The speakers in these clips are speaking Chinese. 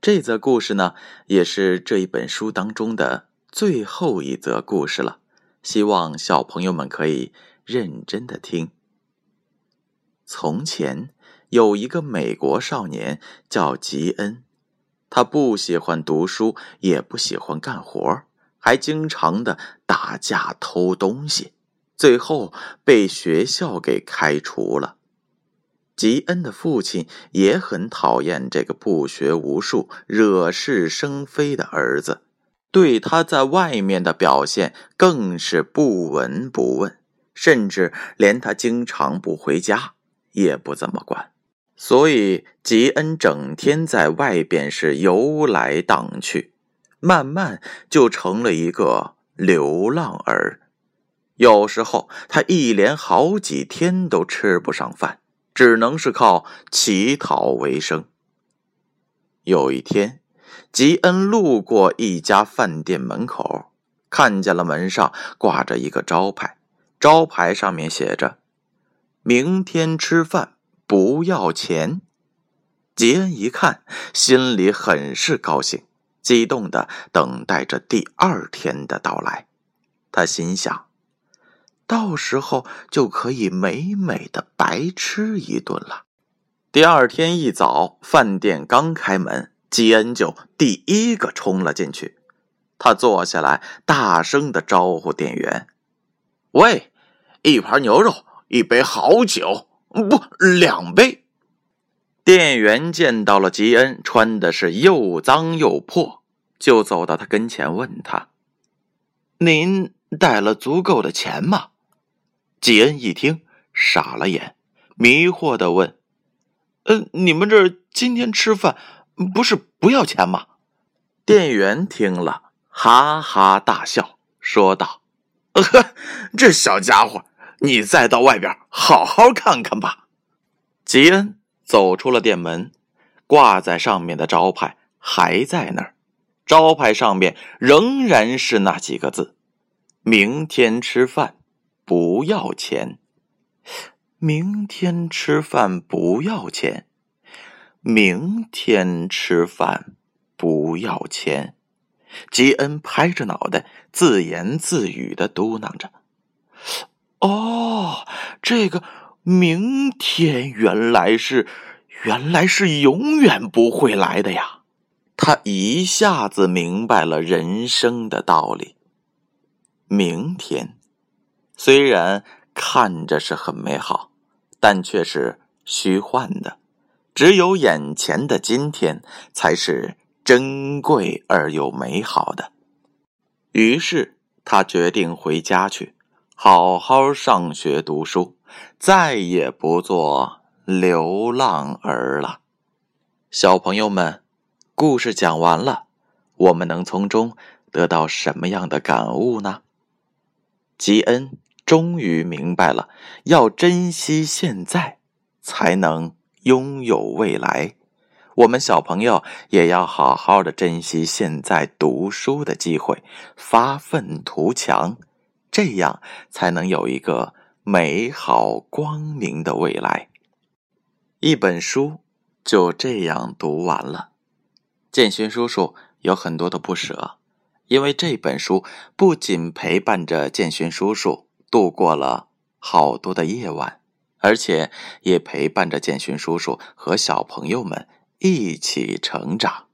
这则故事呢，也是这一本书当中的最后一则故事了。希望小朋友们可以认真的听。从前有一个美国少年叫吉恩，他不喜欢读书，也不喜欢干活，还经常的打架偷东西，最后被学校给开除了。吉恩的父亲也很讨厌这个不学无术、惹是生非的儿子，对他在外面的表现更是不闻不问，甚至连他经常不回家也不怎么管。所以吉恩整天在外边是游来荡去，慢慢就成了一个流浪儿。有时候他一连好几天都吃不上饭。只能是靠乞讨为生。有一天，吉恩路过一家饭店门口，看见了门上挂着一个招牌，招牌上面写着：“明天吃饭不要钱。”吉恩一看，心里很是高兴，激动的等待着第二天的到来。他心想。到时候就可以美美的白吃一顿了。第二天一早，饭店刚开门，吉恩就第一个冲了进去。他坐下来，大声的招呼店员：“喂，一盘牛肉，一杯好酒，不，两杯。”店员见到了吉恩，穿的是又脏又破，就走到他跟前，问他：“您带了足够的钱吗？”吉恩一听，傻了眼，迷惑的问：“嗯，你们这今天吃饭不是不要钱吗？”店员听了，哈哈大笑，说道：“呵，这小家伙，你再到外边好好看看吧。”吉恩走出了店门，挂在上面的招牌还在那儿，招牌上面仍然是那几个字：“明天吃饭。”不要钱，明天吃饭不要钱，明天吃饭不要钱。吉恩拍着脑袋，自言自语的嘟囔着：“哦，这个明天原来是，原来是永远不会来的呀！”他一下子明白了人生的道理。明天。虽然看着是很美好，但却是虚幻的。只有眼前的今天才是珍贵而又美好的。于是他决定回家去，好好上学读书，再也不做流浪儿了。小朋友们，故事讲完了，我们能从中得到什么样的感悟呢？吉恩。终于明白了，要珍惜现在，才能拥有未来。我们小朋友也要好好的珍惜现在读书的机会，发愤图强，这样才能有一个美好光明的未来。一本书就这样读完了，建勋叔叔有很多的不舍，因为这本书不仅陪伴着建勋叔叔。度过了好多的夜晚，而且也陪伴着建勋叔叔和小朋友们一起成长。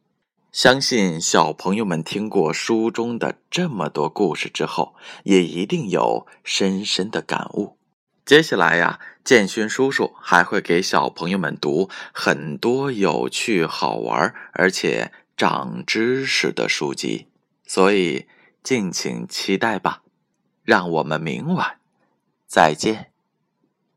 相信小朋友们听过书中的这么多故事之后，也一定有深深的感悟。接下来呀，建勋叔叔还会给小朋友们读很多有趣、好玩而且长知识的书籍，所以敬请期待吧。让我们明晚再见。